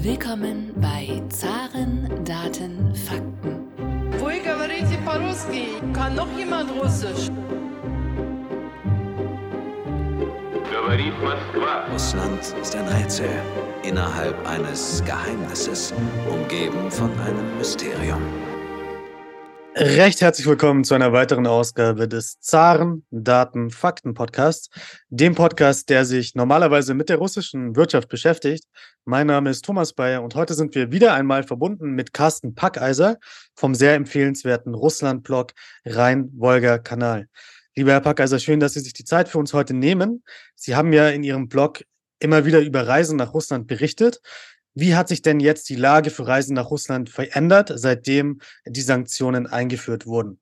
Willkommen bei Zaren, Daten, Fakten. Вы говорите по-русски? Kann noch jemand Russisch? Говорит Москва. Russland ist ein Rätsel innerhalb eines Geheimnisses, umgeben von einem Mysterium. Recht herzlich willkommen zu einer weiteren Ausgabe des Zaren Daten Fakten Podcasts, dem Podcast, der sich normalerweise mit der russischen Wirtschaft beschäftigt. Mein Name ist Thomas Bayer und heute sind wir wieder einmal verbunden mit Carsten Packeiser vom sehr empfehlenswerten Russland-Blog Rhein-Wolga-Kanal. Lieber Herr Packeiser, schön, dass Sie sich die Zeit für uns heute nehmen. Sie haben ja in Ihrem Blog immer wieder über Reisen nach Russland berichtet. Wie hat sich denn jetzt die Lage für Reisen nach Russland verändert, seitdem die Sanktionen eingeführt wurden?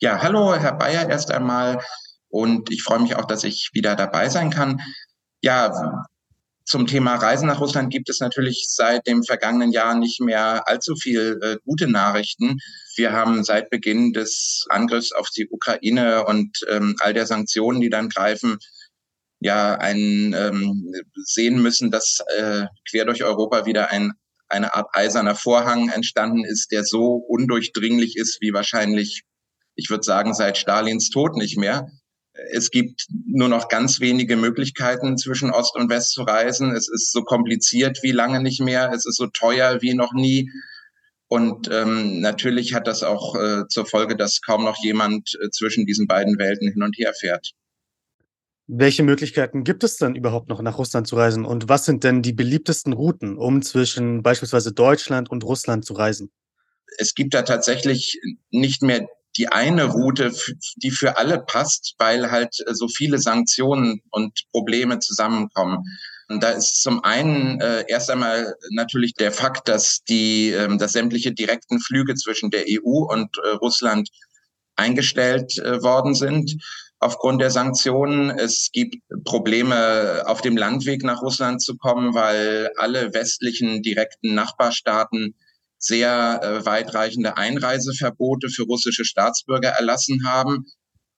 Ja, hallo, Herr Bayer, erst einmal. Und ich freue mich auch, dass ich wieder dabei sein kann. Ja, zum Thema Reisen nach Russland gibt es natürlich seit dem vergangenen Jahr nicht mehr allzu viel äh, gute Nachrichten. Wir haben seit Beginn des Angriffs auf die Ukraine und ähm, all der Sanktionen, die dann greifen, ja ein, ähm, sehen müssen, dass äh, quer durch Europa wieder ein, eine Art eiserner Vorhang entstanden ist, der so undurchdringlich ist wie wahrscheinlich, ich würde sagen, seit Stalins Tod nicht mehr. Es gibt nur noch ganz wenige Möglichkeiten, zwischen Ost und West zu reisen. Es ist so kompliziert wie lange nicht mehr. Es ist so teuer wie noch nie. Und ähm, natürlich hat das auch äh, zur Folge, dass kaum noch jemand äh, zwischen diesen beiden Welten hin und her fährt. Welche Möglichkeiten gibt es denn überhaupt noch, nach Russland zu reisen? Und was sind denn die beliebtesten Routen, um zwischen beispielsweise Deutschland und Russland zu reisen? Es gibt da tatsächlich nicht mehr die eine Route, die für alle passt, weil halt so viele Sanktionen und Probleme zusammenkommen. Und da ist zum einen äh, erst einmal natürlich der Fakt, dass die, äh, dass sämtliche direkten Flüge zwischen der EU und äh, Russland eingestellt äh, worden sind aufgrund der Sanktionen. Es gibt Probleme, auf dem Landweg nach Russland zu kommen, weil alle westlichen direkten Nachbarstaaten sehr äh, weitreichende Einreiseverbote für russische Staatsbürger erlassen haben.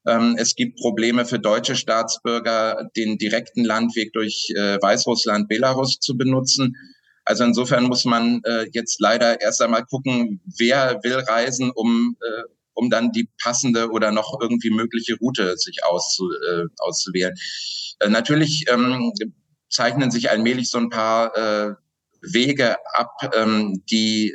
Ähm, es gibt Probleme für deutsche Staatsbürger, den direkten Landweg durch äh, Weißrussland, Belarus zu benutzen. Also insofern muss man äh, jetzt leider erst einmal gucken, wer will reisen, um äh, um dann die passende oder noch irgendwie mögliche Route sich auszu, äh, auszuwählen. Äh, natürlich ähm, zeichnen sich allmählich so ein paar äh, Wege ab, ähm, die,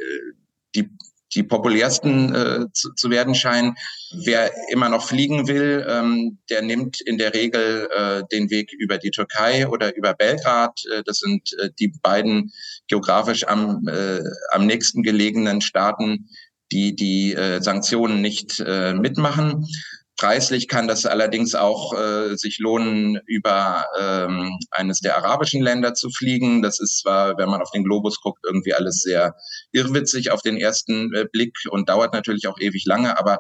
die, die populärsten äh, zu, zu werden scheinen. Wer immer noch fliegen will, ähm, der nimmt in der Regel äh, den Weg über die Türkei oder über Belgrad. Äh, das sind äh, die beiden geografisch am, äh, am nächsten gelegenen Staaten, die die äh, Sanktionen nicht äh, mitmachen. Preislich kann das allerdings auch äh, sich lohnen, über ähm, eines der arabischen Länder zu fliegen. Das ist zwar, wenn man auf den Globus guckt, irgendwie alles sehr irrwitzig auf den ersten äh, Blick und dauert natürlich auch ewig lange, aber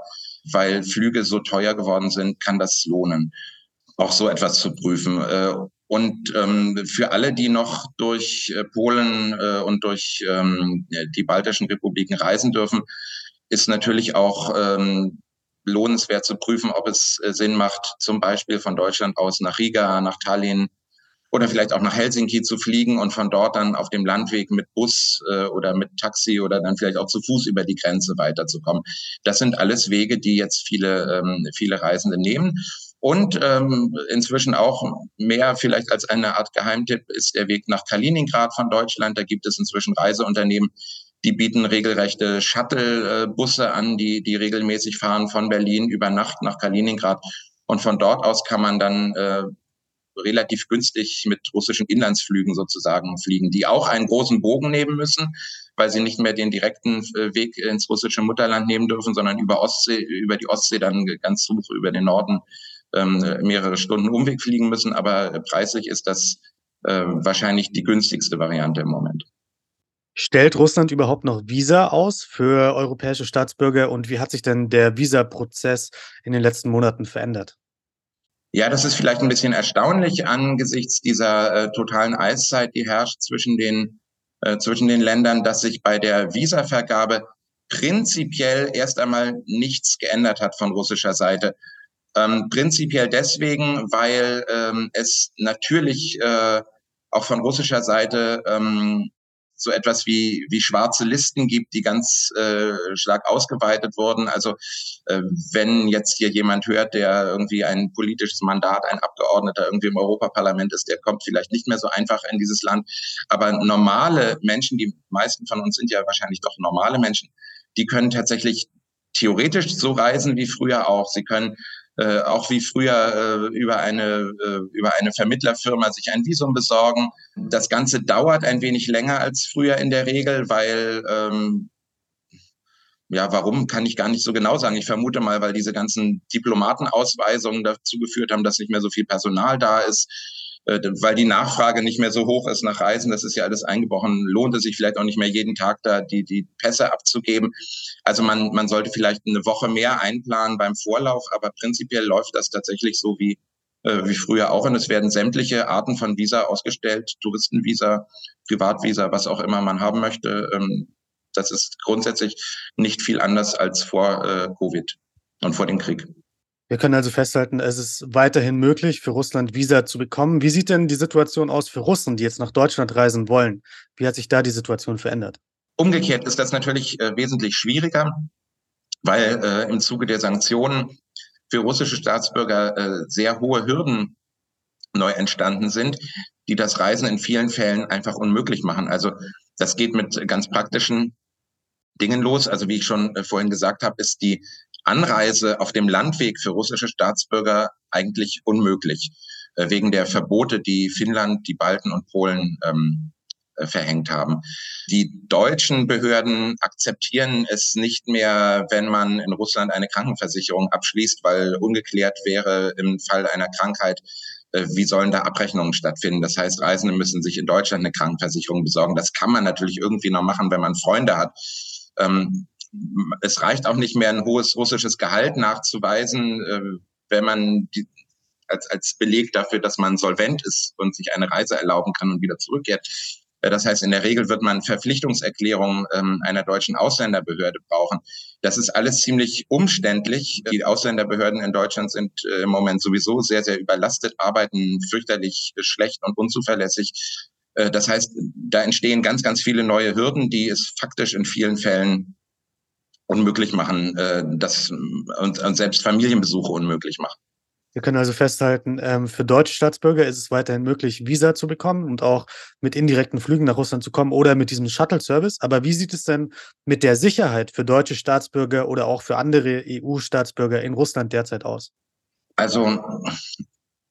weil Flüge so teuer geworden sind, kann das lohnen, auch so etwas zu prüfen. Äh, und ähm, für alle, die noch durch äh, Polen äh, und durch ähm, die baltischen Republiken reisen dürfen, ist natürlich auch ähm, lohnenswert zu prüfen, ob es äh, Sinn macht, zum Beispiel von Deutschland aus nach Riga, nach Tallinn oder vielleicht auch nach Helsinki zu fliegen und von dort dann auf dem Landweg mit Bus äh, oder mit Taxi oder dann vielleicht auch zu Fuß über die Grenze weiterzukommen. Das sind alles Wege, die jetzt viele, ähm, viele Reisende nehmen. Und ähm, inzwischen auch mehr vielleicht als eine Art Geheimtipp ist der Weg nach Kaliningrad von Deutschland. Da gibt es inzwischen Reiseunternehmen, die bieten regelrechte Shuttle-Busse an, die, die regelmäßig fahren von Berlin über Nacht nach Kaliningrad. Und von dort aus kann man dann äh, relativ günstig mit russischen Inlandsflügen sozusagen fliegen, die auch einen großen Bogen nehmen müssen, weil sie nicht mehr den direkten äh, Weg ins russische Mutterland nehmen dürfen, sondern über Ostsee, über die Ostsee dann ganz hoch über den Norden mehrere Stunden Umweg fliegen müssen. Aber preislich ist das äh, wahrscheinlich die günstigste Variante im Moment. Stellt Russland überhaupt noch Visa aus für europäische Staatsbürger und wie hat sich denn der Visaprozess in den letzten Monaten verändert? Ja, das ist vielleicht ein bisschen erstaunlich angesichts dieser äh, totalen Eiszeit, die herrscht zwischen den, äh, zwischen den Ländern, dass sich bei der Visavergabe prinzipiell erst einmal nichts geändert hat von russischer Seite. Ähm, prinzipiell deswegen, weil ähm, es natürlich äh, auch von russischer Seite ähm, so etwas wie, wie schwarze Listen gibt, die ganz äh, stark ausgeweitet wurden. Also äh, wenn jetzt hier jemand hört, der irgendwie ein politisches Mandat, ein Abgeordneter irgendwie im Europaparlament ist, der kommt vielleicht nicht mehr so einfach in dieses Land. Aber normale Menschen, die meisten von uns sind ja wahrscheinlich doch normale Menschen, die können tatsächlich theoretisch so reisen wie früher auch. Sie können äh, auch wie früher äh, über eine äh, über eine Vermittlerfirma sich ein Visum besorgen. Das Ganze dauert ein wenig länger als früher in der Regel, weil ähm, ja, warum kann ich gar nicht so genau sagen. Ich vermute mal, weil diese ganzen Diplomatenausweisungen dazu geführt haben, dass nicht mehr so viel Personal da ist weil die Nachfrage nicht mehr so hoch ist nach Reisen, das ist ja alles eingebrochen, lohnt es sich vielleicht auch nicht mehr jeden Tag da die, die Pässe abzugeben. Also man, man sollte vielleicht eine Woche mehr einplanen beim Vorlauf, aber prinzipiell läuft das tatsächlich so wie, äh, wie früher auch. Und es werden sämtliche Arten von Visa ausgestellt, Touristenvisa, Privatvisa, was auch immer man haben möchte. Ähm, das ist grundsätzlich nicht viel anders als vor äh, Covid und vor dem Krieg. Wir können also festhalten, es ist weiterhin möglich, für Russland Visa zu bekommen. Wie sieht denn die Situation aus für Russen, die jetzt nach Deutschland reisen wollen? Wie hat sich da die Situation verändert? Umgekehrt ist das natürlich äh, wesentlich schwieriger, weil äh, im Zuge der Sanktionen für russische Staatsbürger äh, sehr hohe Hürden neu entstanden sind, die das Reisen in vielen Fällen einfach unmöglich machen. Also das geht mit ganz praktischen Dingen los. Also wie ich schon äh, vorhin gesagt habe, ist die Anreise auf dem Landweg für russische Staatsbürger eigentlich unmöglich, äh, wegen der Verbote, die Finnland, die Balten und Polen ähm, äh, verhängt haben. Die deutschen Behörden akzeptieren es nicht mehr, wenn man in Russland eine Krankenversicherung abschließt, weil ungeklärt wäre im Fall einer Krankheit, äh, wie sollen da Abrechnungen stattfinden? Das heißt, Reisende müssen sich in Deutschland eine Krankenversicherung besorgen. Das kann man natürlich irgendwie noch machen, wenn man Freunde hat. Ähm, es reicht auch nicht mehr, ein hohes russisches Gehalt nachzuweisen, äh, wenn man die, als, als Beleg dafür, dass man solvent ist und sich eine Reise erlauben kann und wieder zurückkehrt. Äh, das heißt, in der Regel wird man Verpflichtungserklärungen ähm, einer deutschen Ausländerbehörde brauchen. Das ist alles ziemlich umständlich. Die Ausländerbehörden in Deutschland sind äh, im Moment sowieso sehr, sehr überlastet, arbeiten fürchterlich schlecht und unzuverlässig. Äh, das heißt, da entstehen ganz, ganz viele neue Hürden, die es faktisch in vielen Fällen unmöglich machen, äh, das und, und selbst Familienbesuche unmöglich machen. Wir können also festhalten, ähm, für deutsche Staatsbürger ist es weiterhin möglich, Visa zu bekommen und auch mit indirekten Flügen nach Russland zu kommen oder mit diesem Shuttle-Service. Aber wie sieht es denn mit der Sicherheit für deutsche Staatsbürger oder auch für andere EU-Staatsbürger in Russland derzeit aus? Also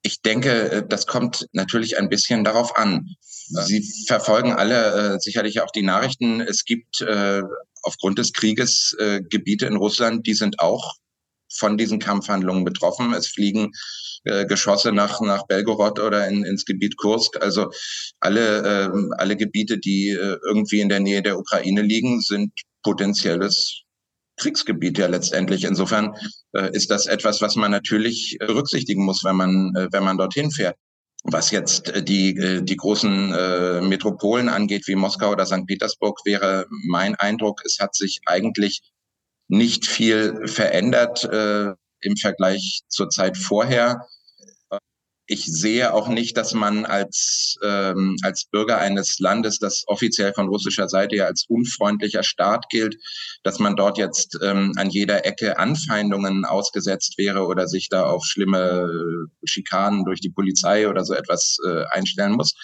ich denke, das kommt natürlich ein bisschen darauf an. Sie verfolgen alle äh, sicherlich auch die Nachrichten. Es gibt äh, aufgrund des Krieges äh, Gebiete in Russland, die sind auch von diesen Kampfhandlungen betroffen. Es fliegen äh, Geschosse nach, nach Belgorod oder in, ins Gebiet Kursk. Also alle, äh, alle Gebiete, die äh, irgendwie in der Nähe der Ukraine liegen, sind potenzielles Kriegsgebiet ja letztendlich. Insofern äh, ist das etwas, was man natürlich berücksichtigen muss, wenn man, äh, wenn man dorthin fährt. Was jetzt äh, die, äh, die großen äh, Metropolen angeht, wie Moskau oder St. Petersburg, wäre mein Eindruck, es hat sich eigentlich nicht viel verändert äh, im Vergleich zur Zeit vorher ich sehe auch nicht, dass man als, ähm, als Bürger eines Landes, das offiziell von russischer Seite ja als unfreundlicher Staat gilt, dass man dort jetzt ähm, an jeder Ecke Anfeindungen ausgesetzt wäre oder sich da auf schlimme Schikanen durch die Polizei oder so etwas äh, einstellen muss.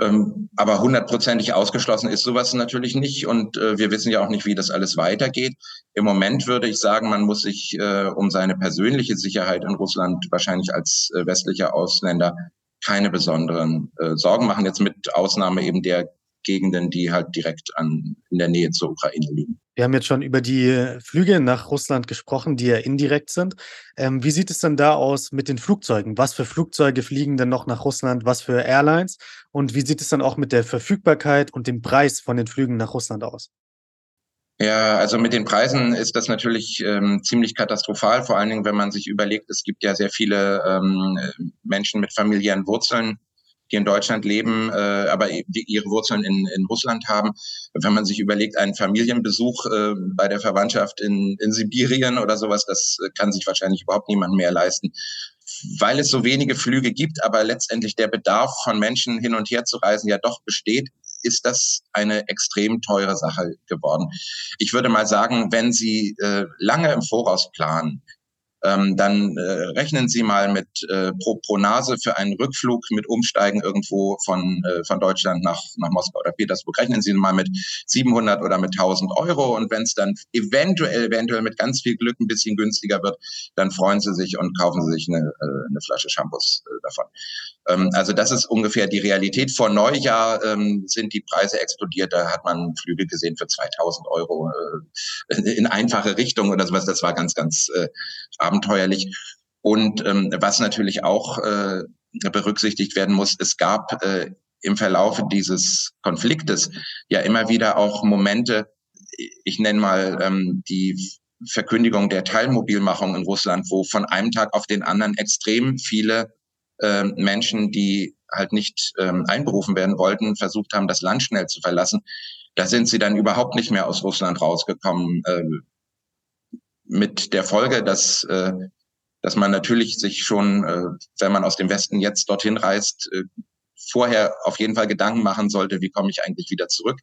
Ähm, aber hundertprozentig ausgeschlossen ist sowas natürlich nicht. Und äh, wir wissen ja auch nicht, wie das alles weitergeht. Im Moment würde ich sagen, man muss sich äh, um seine persönliche Sicherheit in Russland wahrscheinlich als äh, westlicher Ausländer keine besonderen Sorgen machen. Jetzt mit Ausnahme eben der Gegenden, die halt direkt an, in der Nähe zur Ukraine liegen. Wir haben jetzt schon über die Flüge nach Russland gesprochen, die ja indirekt sind. Ähm, wie sieht es denn da aus mit den Flugzeugen? Was für Flugzeuge fliegen denn noch nach Russland? Was für Airlines? Und wie sieht es dann auch mit der Verfügbarkeit und dem Preis von den Flügen nach Russland aus? Ja, also mit den Preisen ist das natürlich ähm, ziemlich katastrophal, vor allen Dingen, wenn man sich überlegt, es gibt ja sehr viele ähm, Menschen mit familiären Wurzeln die in Deutschland leben, äh, aber ihre Wurzeln in, in Russland haben. Wenn man sich überlegt, einen Familienbesuch äh, bei der Verwandtschaft in, in Sibirien oder sowas, das kann sich wahrscheinlich überhaupt niemand mehr leisten. Weil es so wenige Flüge gibt, aber letztendlich der Bedarf von Menschen hin und her zu reisen ja doch besteht, ist das eine extrem teure Sache geworden. Ich würde mal sagen, wenn Sie äh, lange im Voraus planen, ähm, dann äh, rechnen Sie mal mit äh, pro, pro Nase für einen Rückflug mit Umsteigen irgendwo von, äh, von Deutschland nach, nach Moskau oder Petersburg. Rechnen Sie mal mit 700 oder mit 1000 Euro. Und wenn es dann eventuell, eventuell mit ganz viel Glück ein bisschen günstiger wird, dann freuen Sie sich und kaufen Sie sich eine, äh, eine Flasche Shampoos äh, davon. Ähm, also das ist ungefähr die Realität. Vor Neujahr ähm, sind die Preise explodiert. Da hat man Flüge gesehen für 2000 Euro äh, in einfache Richtung oder sowas. Das war ganz, ganz äh, abenteuerlich. Und ähm, was natürlich auch äh, berücksichtigt werden muss, es gab äh, im Verlaufe dieses Konfliktes ja immer wieder auch Momente, ich nenne mal ähm, die Verkündigung der Teilmobilmachung in Russland, wo von einem Tag auf den anderen extrem viele äh, Menschen, die halt nicht ähm, einberufen werden wollten, versucht haben, das Land schnell zu verlassen. Da sind sie dann überhaupt nicht mehr aus Russland rausgekommen. Äh, mit der Folge, dass, äh, dass man natürlich sich schon, äh, wenn man aus dem Westen jetzt dorthin reist, äh, vorher auf jeden Fall Gedanken machen sollte, wie komme ich eigentlich wieder zurück,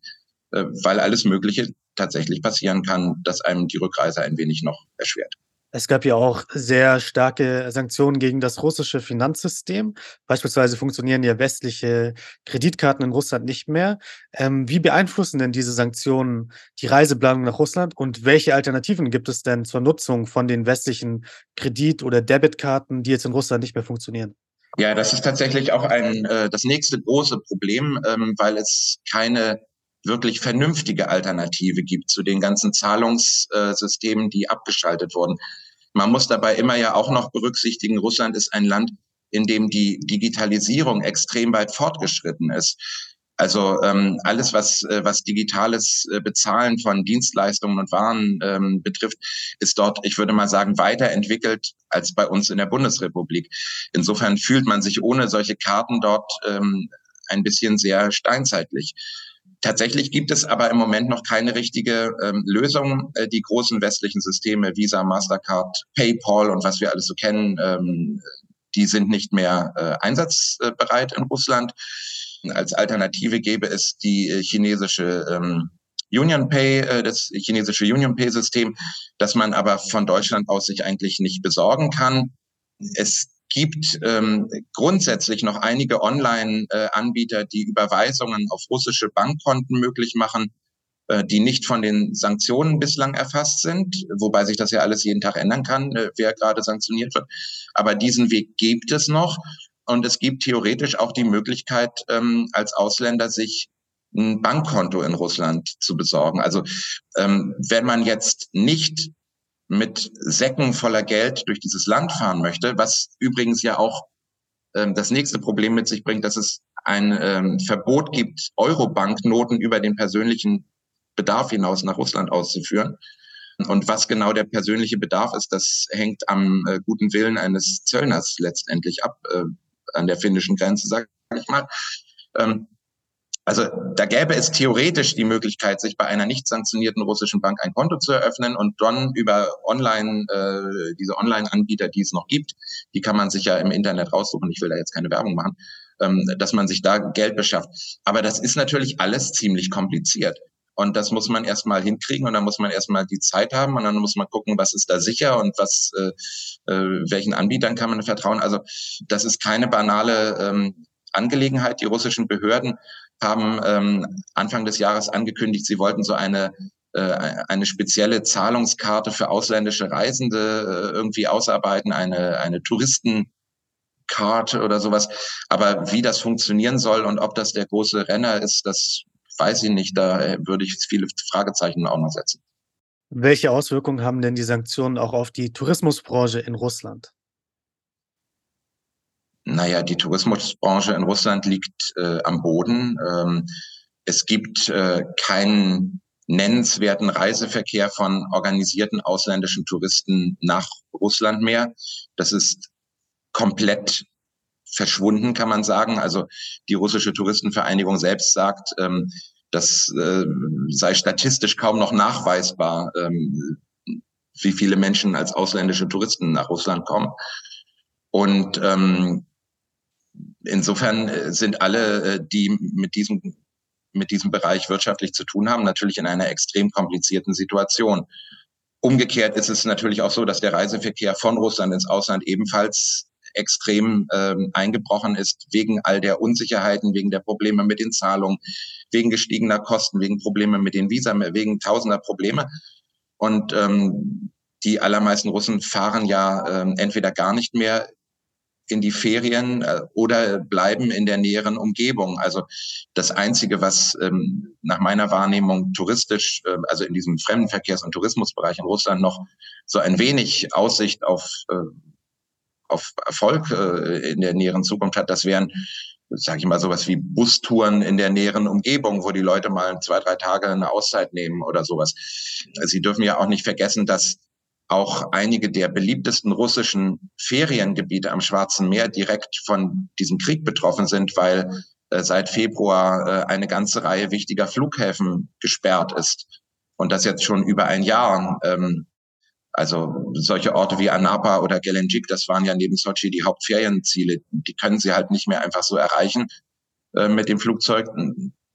weil alles Mögliche tatsächlich passieren kann, dass einem die Rückreise ein wenig noch erschwert. Es gab ja auch sehr starke Sanktionen gegen das russische Finanzsystem. Beispielsweise funktionieren ja westliche Kreditkarten in Russland nicht mehr. Ähm, wie beeinflussen denn diese Sanktionen die Reiseplanung nach Russland und welche Alternativen gibt es denn zur Nutzung von den westlichen Kredit- oder Debitkarten, die jetzt in Russland nicht mehr funktionieren? Ja, das ist tatsächlich auch ein äh, das nächste große Problem, ähm, weil es keine wirklich vernünftige Alternative gibt zu den ganzen Zahlungssystemen, die abgeschaltet wurden. Man muss dabei immer ja auch noch berücksichtigen, Russland ist ein Land, in dem die Digitalisierung extrem weit fortgeschritten ist. Also ähm, alles, was, äh, was digitales äh, Bezahlen von Dienstleistungen und Waren ähm, betrifft, ist dort, ich würde mal sagen, weiterentwickelt als bei uns in der Bundesrepublik. Insofern fühlt man sich ohne solche Karten dort ähm, ein bisschen sehr steinzeitlich. Tatsächlich gibt es aber im Moment noch keine richtige ähm, Lösung. Äh, die großen westlichen Systeme, Visa, Mastercard, PayPal und was wir alles so kennen, ähm, die sind nicht mehr äh, einsatzbereit in Russland. Als Alternative gäbe es die äh, chinesische ähm, Union Pay, äh, das chinesische Union Pay System, das man aber von Deutschland aus sich eigentlich nicht besorgen kann. Es gibt ähm, grundsätzlich noch einige Online-Anbieter, die Überweisungen auf russische Bankkonten möglich machen, äh, die nicht von den Sanktionen bislang erfasst sind, wobei sich das ja alles jeden Tag ändern kann, äh, wer gerade sanktioniert wird. Aber diesen Weg gibt es noch. Und es gibt theoretisch auch die Möglichkeit, ähm, als Ausländer sich ein Bankkonto in Russland zu besorgen. Also ähm, wenn man jetzt nicht mit Säcken voller Geld durch dieses Land fahren möchte, was übrigens ja auch ähm, das nächste Problem mit sich bringt, dass es ein ähm, Verbot gibt, Euro-Banknoten über den persönlichen Bedarf hinaus nach Russland auszuführen. Und was genau der persönliche Bedarf ist, das hängt am äh, guten Willen eines Zöllners letztendlich ab, äh, an der finnischen Grenze, sage ich mal. Ähm, also da gäbe es theoretisch die Möglichkeit, sich bei einer nicht sanktionierten russischen Bank ein Konto zu eröffnen und dann über Online, äh, diese Online-Anbieter, die es noch gibt, die kann man sich ja im Internet raussuchen, ich will da jetzt keine Werbung machen, ähm, dass man sich da Geld beschafft. Aber das ist natürlich alles ziemlich kompliziert. Und das muss man erstmal hinkriegen und dann muss man erstmal die Zeit haben und dann muss man gucken, was ist da sicher und was, äh, äh, welchen Anbietern kann man vertrauen. Also das ist keine banale ähm, Angelegenheit. Die russischen Behörden haben ähm, Anfang des Jahres angekündigt, sie wollten so eine äh, eine spezielle Zahlungskarte für ausländische Reisende äh, irgendwie ausarbeiten, eine, eine Touristenkarte oder sowas. Aber wie das funktionieren soll und ob das der große Renner ist, das weiß ich nicht. Da äh, würde ich viele Fragezeichen auch noch setzen. Welche Auswirkungen haben denn die Sanktionen auch auf die Tourismusbranche in Russland? Naja, die Tourismusbranche in Russland liegt äh, am Boden. Ähm, es gibt äh, keinen nennenswerten Reiseverkehr von organisierten ausländischen Touristen nach Russland mehr. Das ist komplett verschwunden, kann man sagen. Also die russische Touristenvereinigung selbst sagt, ähm, das äh, sei statistisch kaum noch nachweisbar, ähm, wie viele Menschen als ausländische Touristen nach Russland kommen. Und ähm, insofern äh, sind alle, äh, die mit diesem mit diesem Bereich wirtschaftlich zu tun haben, natürlich in einer extrem komplizierten Situation. Umgekehrt ist es natürlich auch so, dass der Reiseverkehr von Russland ins Ausland ebenfalls extrem ähm, eingebrochen ist, wegen all der Unsicherheiten, wegen der Probleme mit den Zahlungen, wegen gestiegener Kosten, wegen Probleme mit den Visa, wegen tausender Probleme. Und ähm, die allermeisten Russen fahren ja ähm, entweder gar nicht mehr in die Ferien äh, oder bleiben in der näheren Umgebung. Also das Einzige, was ähm, nach meiner Wahrnehmung touristisch, äh, also in diesem Fremdenverkehrs- und Tourismusbereich in Russland noch so ein wenig Aussicht auf, äh, auf Erfolg äh, in der näheren Zukunft hat, das wären sage ich mal, sowas wie Bustouren in der näheren Umgebung, wo die Leute mal zwei, drei Tage eine Auszeit nehmen oder sowas. Sie dürfen ja auch nicht vergessen, dass auch einige der beliebtesten russischen Feriengebiete am Schwarzen Meer direkt von diesem Krieg betroffen sind, weil äh, seit Februar äh, eine ganze Reihe wichtiger Flughäfen gesperrt ist. Und das jetzt schon über ein Jahr. Ähm, also solche Orte wie Anapa oder Gelenjik, das waren ja neben Sochi die Hauptferienziele. Die können sie halt nicht mehr einfach so erreichen äh, mit dem Flugzeug.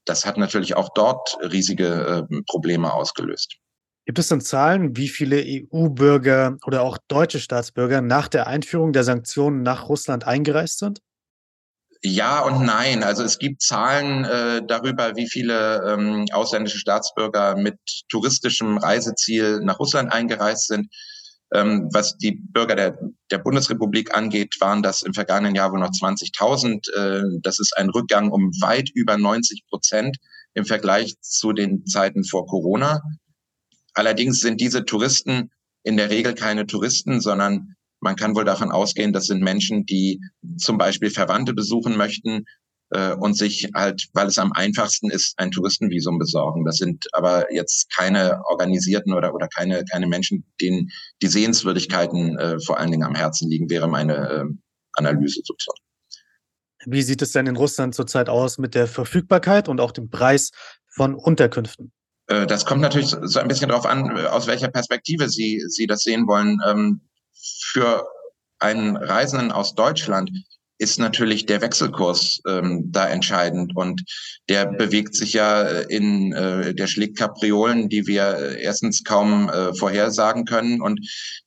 Das hat natürlich auch dort riesige äh, Probleme ausgelöst. Gibt es denn Zahlen, wie viele EU-Bürger oder auch deutsche Staatsbürger nach der Einführung der Sanktionen nach Russland eingereist sind? Ja und nein. Also es gibt Zahlen äh, darüber, wie viele ähm, ausländische Staatsbürger mit touristischem Reiseziel nach Russland eingereist sind. Ähm, was die Bürger der, der Bundesrepublik angeht, waren das im vergangenen Jahr wohl noch 20.000. Äh, das ist ein Rückgang um weit über 90 Prozent im Vergleich zu den Zeiten vor Corona. Allerdings sind diese Touristen in der Regel keine Touristen, sondern man kann wohl davon ausgehen, das sind Menschen, die zum Beispiel Verwandte besuchen möchten äh, und sich halt, weil es am einfachsten ist, ein Touristenvisum besorgen. Das sind aber jetzt keine organisierten oder, oder keine, keine Menschen, denen die Sehenswürdigkeiten äh, vor allen Dingen am Herzen liegen, wäre meine äh, Analyse sozusagen. Wie sieht es denn in Russland zurzeit aus mit der Verfügbarkeit und auch dem Preis von Unterkünften? Äh, das kommt natürlich so ein bisschen darauf an, äh, aus welcher Perspektive Sie, Sie das sehen wollen. Ähm, für einen Reisenden aus Deutschland ist natürlich der Wechselkurs ähm, da entscheidend und der bewegt sich ja in, äh, der schlägt Kapriolen, die wir erstens kaum äh, vorhersagen können und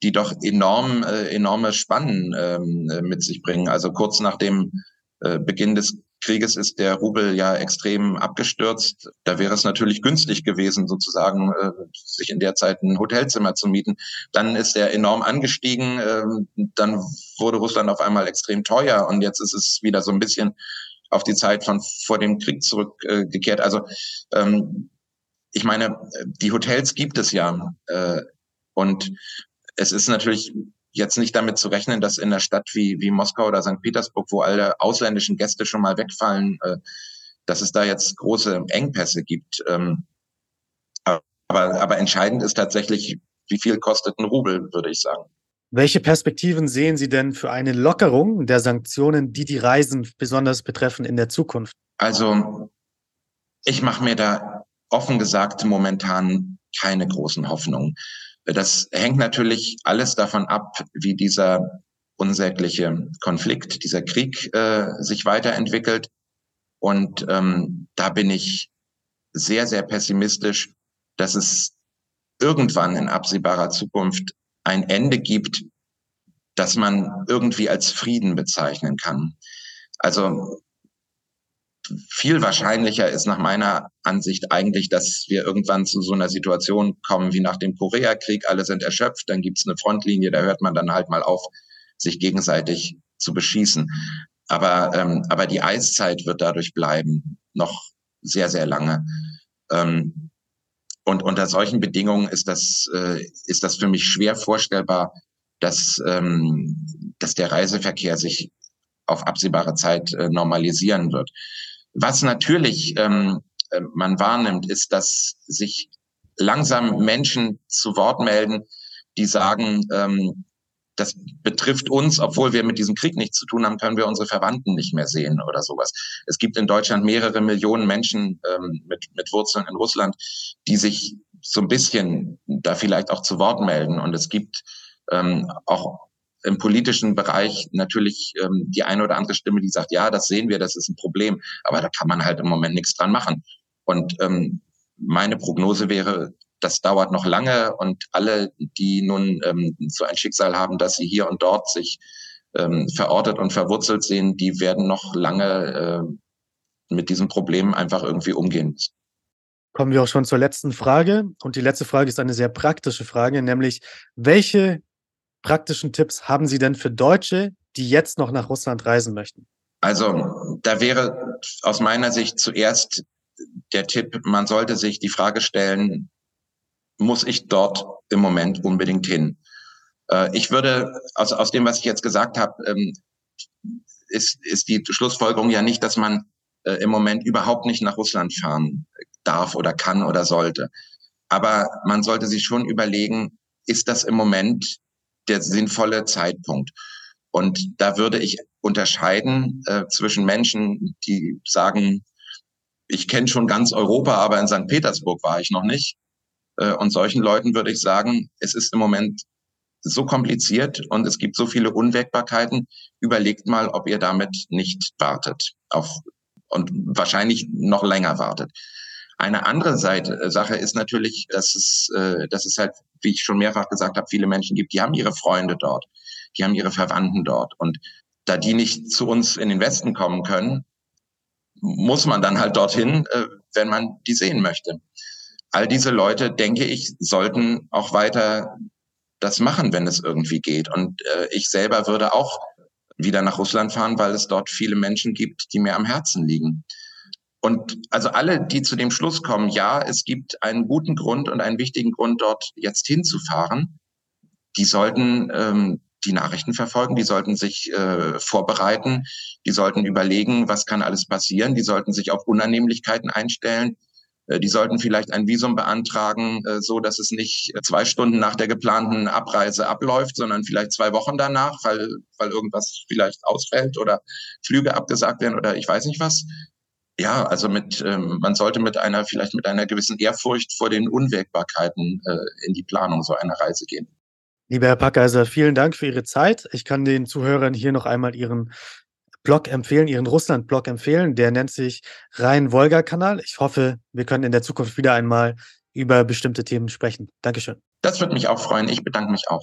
die doch enorm, äh, enorme Spannen ähm, mit sich bringen. Also kurz nach dem äh, Beginn des Krieges ist der Rubel ja extrem abgestürzt. Da wäre es natürlich günstig gewesen, sozusagen äh, sich in der Zeit ein Hotelzimmer zu mieten. Dann ist er enorm angestiegen. Äh, dann wurde Russland auf einmal extrem teuer und jetzt ist es wieder so ein bisschen auf die Zeit von vor dem Krieg zurückgekehrt. Also ähm, ich meine, die Hotels gibt es ja äh, und es ist natürlich jetzt nicht damit zu rechnen, dass in einer Stadt wie, wie Moskau oder St. Petersburg, wo alle ausländischen Gäste schon mal wegfallen, äh, dass es da jetzt große Engpässe gibt. Ähm, aber, aber entscheidend ist tatsächlich, wie viel kostet ein Rubel, würde ich sagen. Welche Perspektiven sehen Sie denn für eine Lockerung der Sanktionen, die die Reisen besonders betreffen in der Zukunft? Also ich mache mir da offen gesagt momentan keine großen Hoffnungen. Das hängt natürlich alles davon ab, wie dieser unsägliche Konflikt, dieser Krieg äh, sich weiterentwickelt. Und ähm, da bin ich sehr, sehr pessimistisch, dass es irgendwann in absehbarer Zukunft ein Ende gibt, das man irgendwie als Frieden bezeichnen kann. Also viel wahrscheinlicher ist nach meiner Ansicht eigentlich, dass wir irgendwann zu so einer Situation kommen wie nach dem Koreakrieg. Alle sind erschöpft, dann gibt's eine Frontlinie, da hört man dann halt mal auf, sich gegenseitig zu beschießen. Aber, ähm, aber die Eiszeit wird dadurch bleiben, noch sehr, sehr lange. Ähm, und unter solchen Bedingungen ist das, äh, ist das für mich schwer vorstellbar, dass, ähm, dass der Reiseverkehr sich auf absehbare Zeit äh, normalisieren wird. Was natürlich ähm, äh, man wahrnimmt, ist, dass sich langsam Menschen zu Wort melden, die sagen, ähm, das betrifft uns, obwohl wir mit diesem Krieg nichts zu tun haben, können wir unsere Verwandten nicht mehr sehen oder sowas. Es gibt in Deutschland mehrere Millionen Menschen ähm, mit, mit Wurzeln in Russland, die sich so ein bisschen da vielleicht auch zu Wort melden. Und es gibt ähm, auch im politischen Bereich natürlich ähm, die eine oder andere Stimme, die sagt, ja, das sehen wir, das ist ein Problem, aber da kann man halt im Moment nichts dran machen. Und ähm, meine Prognose wäre, das dauert noch lange und alle, die nun ähm, so ein Schicksal haben, dass sie hier und dort sich ähm, verortet und verwurzelt sehen, die werden noch lange äh, mit diesem Problem einfach irgendwie umgehen müssen. Kommen wir auch schon zur letzten Frage. Und die letzte Frage ist eine sehr praktische Frage, nämlich welche praktischen Tipps haben Sie denn für Deutsche, die jetzt noch nach Russland reisen möchten? Also da wäre aus meiner Sicht zuerst der Tipp, man sollte sich die Frage stellen, muss ich dort im Moment unbedingt hin? Äh, ich würde aus, aus dem, was ich jetzt gesagt habe, ähm, ist, ist die Schlussfolgerung ja nicht, dass man äh, im Moment überhaupt nicht nach Russland fahren darf oder kann oder sollte. Aber man sollte sich schon überlegen, ist das im Moment der sinnvolle Zeitpunkt? Und da würde ich unterscheiden äh, zwischen Menschen, die sagen, ich kenne schon ganz Europa, aber in St. Petersburg war ich noch nicht. Äh, und solchen Leuten würde ich sagen, es ist im Moment so kompliziert und es gibt so viele Unwägbarkeiten. Überlegt mal, ob ihr damit nicht wartet auf, und wahrscheinlich noch länger wartet. Eine andere Seite, äh, Sache ist natürlich, dass es, äh, dass es halt, wie ich schon mehrfach gesagt habe, viele Menschen gibt, die haben ihre Freunde dort, die haben ihre Verwandten dort. Und da die nicht zu uns in den Westen kommen können, muss man dann halt dorthin, äh, wenn man die sehen möchte. All diese Leute, denke ich, sollten auch weiter das machen, wenn es irgendwie geht. Und äh, ich selber würde auch wieder nach Russland fahren, weil es dort viele Menschen gibt, die mir am Herzen liegen. Und also alle, die zu dem Schluss kommen, ja, es gibt einen guten Grund und einen wichtigen Grund, dort jetzt hinzufahren, die sollten ähm, die Nachrichten verfolgen, die sollten sich äh, vorbereiten, die sollten überlegen, was kann alles passieren, die sollten sich auf Unannehmlichkeiten einstellen, äh, die sollten vielleicht ein Visum beantragen, äh, so dass es nicht zwei Stunden nach der geplanten Abreise abläuft, sondern vielleicht zwei Wochen danach, weil, weil irgendwas vielleicht ausfällt oder Flüge abgesagt werden oder ich weiß nicht was ja, also mit, ähm, man sollte mit einer, vielleicht mit einer gewissen Ehrfurcht vor den Unwägbarkeiten äh, in die Planung so einer Reise gehen. Lieber Herr Packheiser, vielen Dank für Ihre Zeit. Ich kann den Zuhörern hier noch einmal Ihren Blog empfehlen, Ihren Russland-Blog empfehlen. Der nennt sich Rhein-Wolga-Kanal. Ich hoffe, wir können in der Zukunft wieder einmal über bestimmte Themen sprechen. Dankeschön. Das würde mich auch freuen. Ich bedanke mich auch.